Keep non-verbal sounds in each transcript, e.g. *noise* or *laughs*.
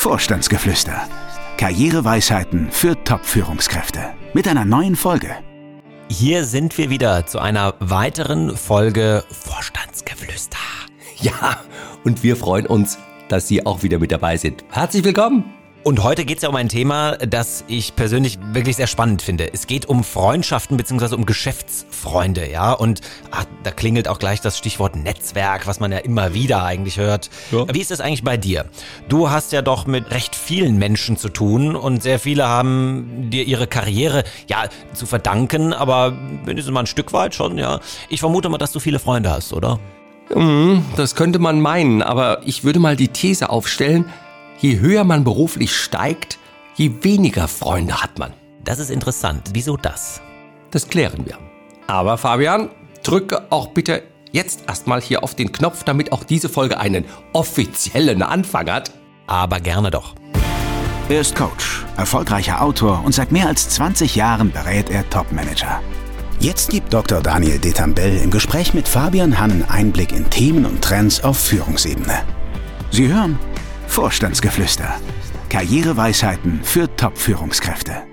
Vorstandsgeflüster. Karriereweisheiten für Top-Führungskräfte. Mit einer neuen Folge. Hier sind wir wieder zu einer weiteren Folge Vorstandsgeflüster. Ja, und wir freuen uns, dass Sie auch wieder mit dabei sind. Herzlich willkommen! Und heute geht es ja um ein Thema, das ich persönlich wirklich sehr spannend finde. Es geht um Freundschaften bzw. um Geschäftsfreunde, ja. Und ach, da klingelt auch gleich das Stichwort Netzwerk, was man ja immer wieder eigentlich hört. Ja. Wie ist es eigentlich bei dir? Du hast ja doch mit recht vielen Menschen zu tun und sehr viele haben dir ihre Karriere ja zu verdanken, aber mindestens mal ein Stück weit schon, ja. Ich vermute mal, dass du viele Freunde hast, oder? Mhm, das könnte man meinen, aber ich würde mal die These aufstellen, Je höher man beruflich steigt, je weniger Freunde hat man. Das ist interessant. Wieso das? Das klären wir. Aber Fabian, drücke auch bitte jetzt erstmal hier auf den Knopf, damit auch diese Folge einen offiziellen Anfang hat. Aber gerne doch. Er ist Coach, erfolgreicher Autor und seit mehr als 20 Jahren berät er Topmanager. Jetzt gibt Dr. Daniel Detambell im Gespräch mit Fabian Hannen Einblick in Themen und Trends auf Führungsebene. Sie hören Vorstandsgeflüster. Karriereweisheiten für Top-Führungskräfte.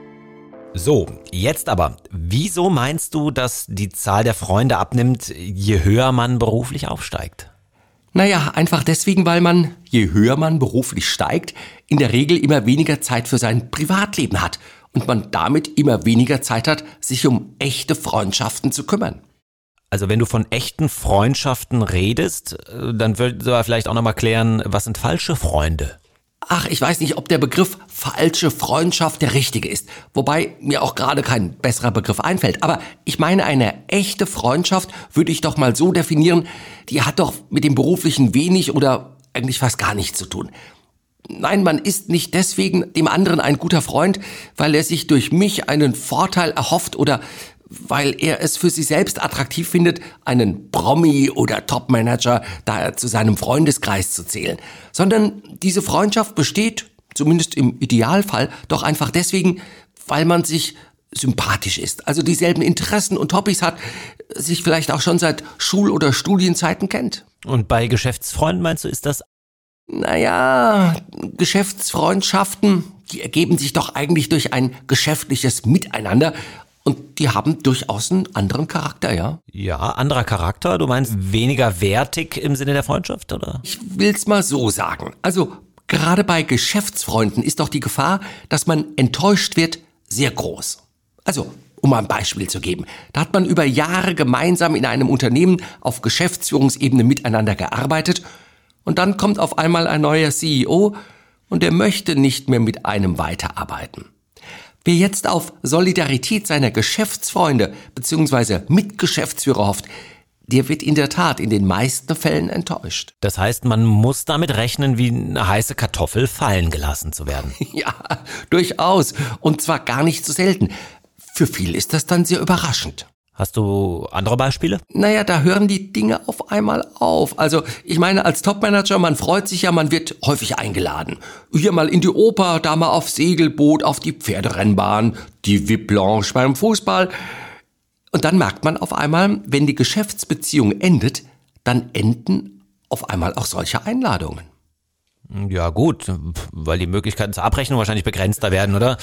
So, jetzt aber, wieso meinst du, dass die Zahl der Freunde abnimmt, je höher man beruflich aufsteigt? Naja, einfach deswegen, weil man, je höher man beruflich steigt, in der Regel immer weniger Zeit für sein Privatleben hat und man damit immer weniger Zeit hat, sich um echte Freundschaften zu kümmern. Also wenn du von echten Freundschaften redest, äh, dann würdest du vielleicht auch nochmal klären, was sind falsche Freunde? Ach, ich weiß nicht, ob der Begriff falsche Freundschaft der richtige ist. Wobei mir auch gerade kein besserer Begriff einfällt. Aber ich meine, eine echte Freundschaft würde ich doch mal so definieren, die hat doch mit dem Beruflichen wenig oder eigentlich fast gar nichts zu tun. Nein, man ist nicht deswegen dem anderen ein guter Freund, weil er sich durch mich einen Vorteil erhofft oder weil er es für sich selbst attraktiv findet, einen Promi oder Topmanager da zu seinem Freundeskreis zu zählen, sondern diese Freundschaft besteht, zumindest im Idealfall, doch einfach deswegen, weil man sich sympathisch ist, also dieselben Interessen und Hobbys hat, sich vielleicht auch schon seit Schul- oder Studienzeiten kennt. Und bei Geschäftsfreunden meinst du, ist das? Naja, Geschäftsfreundschaften, die ergeben sich doch eigentlich durch ein geschäftliches Miteinander und die haben durchaus einen anderen Charakter, ja. Ja, anderer Charakter. Du meinst weniger wertig im Sinne der Freundschaft, oder? Ich will's mal so sagen. Also, gerade bei Geschäftsfreunden ist doch die Gefahr, dass man enttäuscht wird, sehr groß. Also, um mal ein Beispiel zu geben. Da hat man über Jahre gemeinsam in einem Unternehmen auf Geschäftsführungsebene miteinander gearbeitet und dann kommt auf einmal ein neuer CEO und der möchte nicht mehr mit einem weiterarbeiten. Wer jetzt auf Solidarität seiner Geschäftsfreunde bzw. Mitgeschäftsführer hofft, der wird in der Tat in den meisten Fällen enttäuscht. Das heißt, man muss damit rechnen, wie eine heiße Kartoffel fallen gelassen zu werden. *laughs* Ja, durchaus. Und zwar gar nicht so selten. Für viele ist das dann sehr überraschend. Hast du andere Beispiele? Naja, da hören die Dinge auf einmal auf. Also, ich meine, als Topmanager, man freut sich ja, man wird häufig eingeladen. Hier mal in die Oper, da mal aufs Segelboot, auf die Pferderennbahn, die VIP Blanche beim Fußball. Und dann merkt man auf einmal, wenn die Geschäftsbeziehung endet, dann enden auf einmal auch solche Einladungen. Ja gut, weil die Möglichkeiten zur Abrechnung wahrscheinlich begrenzter werden, oder?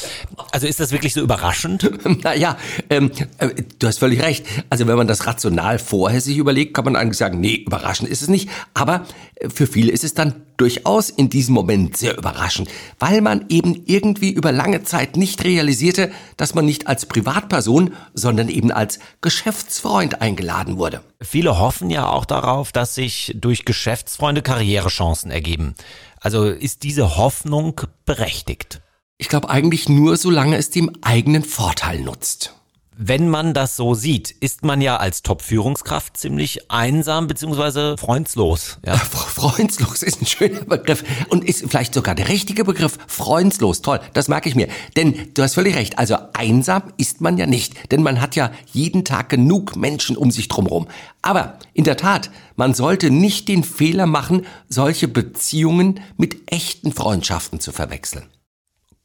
Also ist das wirklich so überraschend? *laughs* naja, ähm, äh, du hast völlig recht. Also wenn man das rational vorher sich überlegt, kann man eigentlich sagen, nee, überraschend ist es nicht. Aber äh, für viele ist es dann durchaus in diesem Moment sehr überraschend, weil man eben irgendwie über lange Zeit nicht realisierte, dass man nicht als Privatperson, sondern eben als Geschäftsfreund eingeladen wurde. Viele hoffen ja auch darauf, dass sich durch Geschäftsfreunde Karrierechancen ergeben. Also ist diese Hoffnung berechtigt? Ich glaube eigentlich nur, solange es dem eigenen Vorteil nutzt. Wenn man das so sieht, ist man ja als Top-Führungskraft ziemlich einsam bzw. freundslos. Ja? *laughs* Freundslos ist ein schöner Begriff und ist vielleicht sogar der richtige Begriff. Freundslos, toll, das merke ich mir. Denn du hast völlig recht, also einsam ist man ja nicht, denn man hat ja jeden Tag genug Menschen um sich drumherum. Aber in der Tat, man sollte nicht den Fehler machen, solche Beziehungen mit echten Freundschaften zu verwechseln.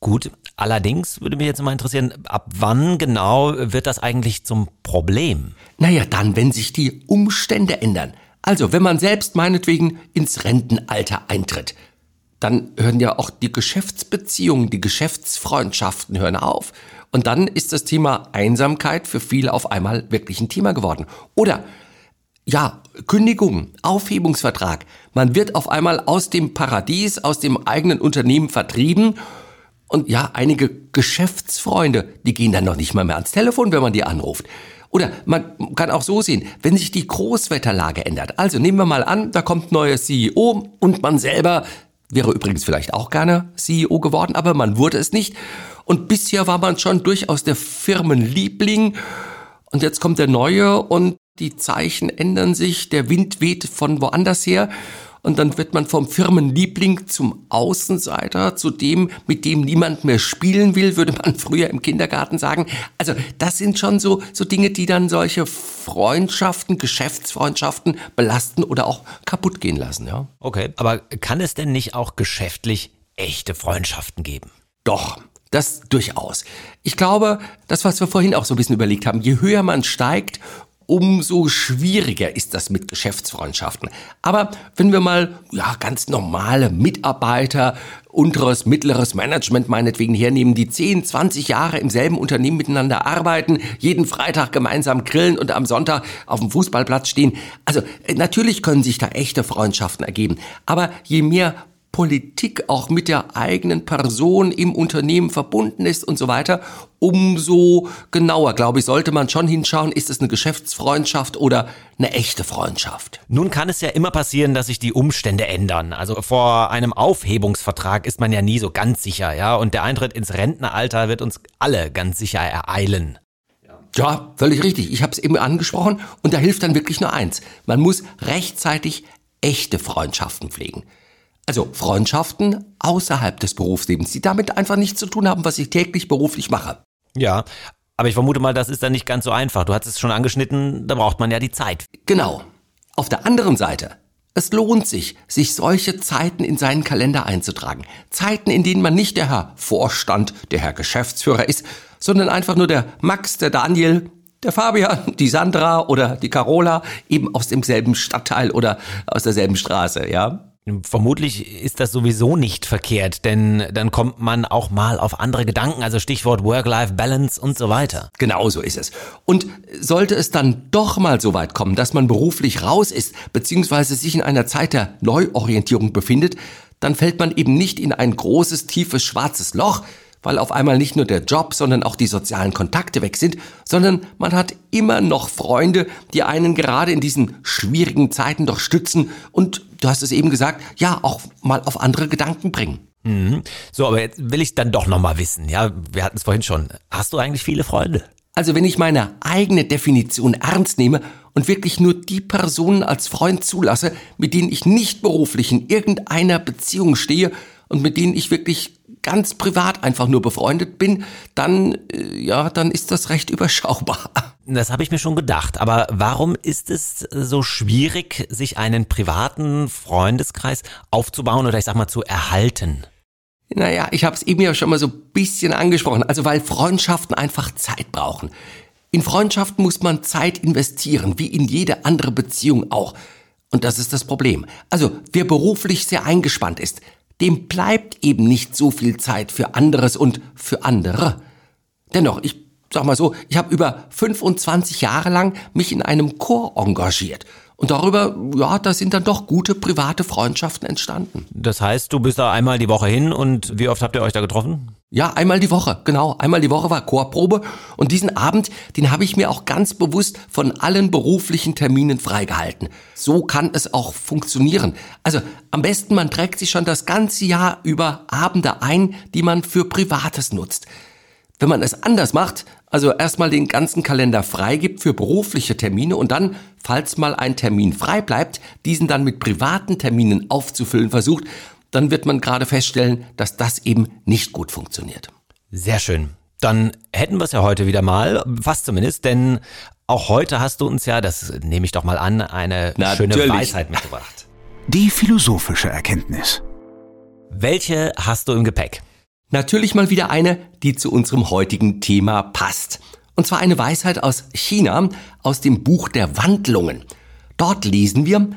Gut, allerdings würde mich jetzt mal interessieren, ab wann genau wird das eigentlich zum Problem? Naja, dann, wenn sich die Umstände ändern. Also, wenn man selbst meinetwegen ins Rentenalter eintritt. dann hören ja auch die Geschäftsbeziehungen, die Geschäftsfreundschaften hören auf. Und dann ist das Thema Einsamkeit für viele auf einmal wirklich ein Thema geworden. Oder ja, Kündigung, Aufhebungsvertrag. Man wird auf einmal aus dem Paradies, aus dem eigenen Unternehmen vertrieben. Und ja, einige Geschäftsfreunde, die gehen dann noch nicht mal mehr ans Telefon, wenn man die anruft. Oder man kann auch so sehen, wenn sich die Großwetterlage ändert. Also nehmen wir mal an, da kommt neuer CEO und man selber wäre übrigens vielleicht auch gerne CEO geworden, aber man wurde es nicht. Und bisher war man schon durchaus der Firmenliebling. Und jetzt kommt der neue und die Zeichen ändern sich, der Wind weht von woanders her und dann wird man vom Firmenliebling zum Außenseiter, zu dem, mit dem niemand mehr spielen will, würde man *laughs* früher im Kindergarten sagen. Also das sind schon so, so Dinge, die dann solche Freundschaften, Geschäftsfreundschaften belasten oder auch kaputt gehen lassen. Ja. Okay, aber kann es denn nicht auch geschäftlich echte Freundschaften geben? Doch, das durchaus. Ich glaube, das, was wir vorhin auch so ein bisschen überlegt haben, je höher man steigt, umso schwieriger ist das mit Geschäftsfreundschaften. Aber wenn wir mal ja, ganz normale Mitarbeiter, unteres, mittleres Management meinetwegen hernehmen, die 10, 20 Jahre im selben Unternehmen miteinander arbeiten, jeden Freitag gemeinsam grillen und am Sonntag auf dem Fußballplatz stehen. Also äh, natürlich können sich da echte Freundschaften ergeben. Aber je mehr Politik auch mit der eigenen Person im Unternehmen verbunden ist und so weiter, umso genauer, glaube ich, sollte man schon hinschauen, ist es eine Geschäftsfreundschaft oder eine echte Freundschaft. Nun kann es ja immer passieren, dass sich die Umstände ändern. Also vor einem Aufhebungsvertrag ist man ja nie so ganz sicher, ja, und der Eintritt ins Rentenalter wird uns alle ganz sicher ereilen. Ja, völlig richtig. Ich habe es eben angesprochen und da hilft dann wirklich nur eins. Man muss rechtzeitig echte Freundschaften pflegen. Also Freundschaften außerhalb des Berufslebens, die damit einfach nichts zu tun haben, was ich täglich beruflich mache. Ja, aber ich vermute mal, das ist dann nicht ganz so einfach. Du hast es schon angeschnitten, da braucht man ja die Zeit. Genau. Auf der anderen Seite, es lohnt sich, sich solche Zeiten in seinen Kalender einzutragen. Zeiten, in denen man nicht der Herr Vorstand, der Herr Geschäftsführer ist, sondern einfach nur der Max, der Daniel, der Fabian, die Sandra oder die Carola, eben aus demselben Stadtteil oder aus derselben Straße, ja. Vermutlich ist das sowieso nicht verkehrt, denn dann kommt man auch mal auf andere Gedanken, also Stichwort Work-Life-Balance und so weiter. Genau so ist es. Und sollte es dann doch mal so weit kommen, dass man beruflich raus ist, beziehungsweise sich in einer Zeit der Neuorientierung befindet, dann fällt man eben nicht in ein großes, tiefes, schwarzes Loch, weil auf einmal nicht nur der Job, sondern auch die sozialen Kontakte weg sind, sondern man hat immer noch Freunde, die einen gerade in diesen schwierigen Zeiten doch stützen und, du hast es eben gesagt, ja, auch mal auf andere Gedanken bringen. Mhm. So, aber jetzt will ich dann doch nochmal wissen, ja, wir hatten es vorhin schon. Hast du eigentlich viele Freunde? Also wenn ich meine eigene Definition ernst nehme und wirklich nur die Personen als Freund zulasse, mit denen ich nicht beruflich in irgendeiner Beziehung stehe und mit denen ich wirklich ganz privat einfach nur befreundet bin, dann, äh, ja, dann ist das recht überschaubar. *laughs* Das habe ich mir schon gedacht. Aber warum ist es so schwierig, sich einen privaten Freundeskreis aufzubauen oder ich sag mal zu erhalten? Naja, ich habe es eben ja schon mal so ein bisschen angesprochen. Also weil Freundschaften einfach Zeit brauchen. In Freundschaften muss man Zeit investieren, wie in jede andere Beziehung auch. Und das ist das Problem. Also wer beruflich sehr eingespannt ist, dem bleibt eben nicht so viel Zeit für anderes und für andere. Dennoch, ich sag mal so, ich habe über 25 Jahre lang mich in einem Chor engagiert. Und darüber, ja, da sind dann doch gute private Freundschaften entstanden. Das heißt, du bist da einmal die Woche hin und wie oft habt ihr euch da getroffen? Ja, einmal die Woche, genau. Einmal die Woche war Chorprobe und diesen Abend, den habe ich mir auch ganz bewusst von allen beruflichen Terminen freigehalten. So kann es auch funktionieren. Also am besten, man trägt sich schon das ganze Jahr über Abende ein, die man für Privates nutzt. Wenn man es anders macht, also erstmal den ganzen Kalender freigibt für berufliche Termine und dann, falls mal ein Termin frei bleibt, diesen dann mit privaten Terminen aufzufüllen versucht, dann wird man gerade feststellen, dass das eben nicht gut funktioniert. Sehr schön. Dann hätten wir es ja heute wieder mal, fast zumindest, denn auch heute hast du uns ja, das nehme ich doch mal an, eine Natürlich. schöne Weisheit mitgebracht. Die philosophische Erkenntnis. Welche hast du im Gepäck? Natürlich mal wieder eine, die zu unserem heutigen Thema passt. Und zwar eine Weisheit aus China, aus dem Buch der Wandlungen. Dort lesen wir,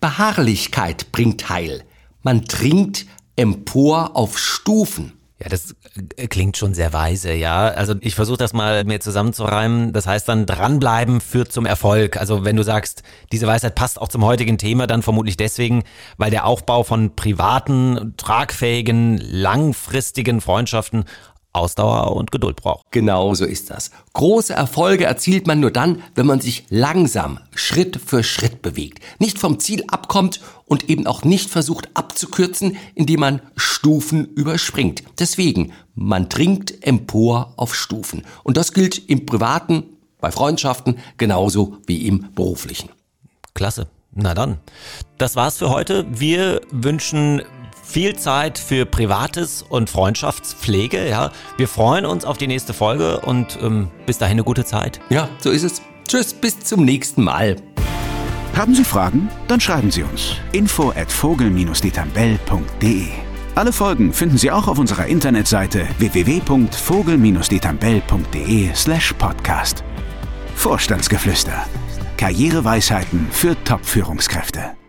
Beharrlichkeit bringt Heil. Man trinkt empor auf Stufen. Ja, das äh, klingt schon sehr weise, ja. Also ich versuche das mal mir zusammenzureimen. Das heißt dann, dranbleiben führt zum Erfolg. Also wenn du sagst, diese Weisheit passt auch zum heutigen Thema, dann vermutlich deswegen, weil der Aufbau von privaten, tragfähigen, langfristigen Freundschaften Ausdauer und Geduld braucht. Genau so ist das. Große Erfolge erzielt man nur dann, wenn man sich langsam, Schritt für Schritt bewegt, nicht vom Ziel abkommt und eben auch nicht versucht abzukürzen, indem man Stufen überspringt. Deswegen, man dringt empor auf Stufen. Und das gilt im privaten, bei Freundschaften genauso wie im beruflichen. Klasse. Na dann. Das war's für heute. Wir wünschen viel Zeit für Privates und Freundschaftspflege. Ja, wir freuen uns auf die nächste Folge und ähm, bis dahin eine gute Zeit. Ja, so ist es. Tschüss, bis zum nächsten Mal. Haben Sie Fragen? Dann schreiben Sie uns. Info at vogel-detambell.de Alle Folgen finden Sie auch auf unserer Internetseite www.vogel-detambell.de slash podcast. Vorstandsgeflüster. Karriereweisheiten für Top-Führungskräfte.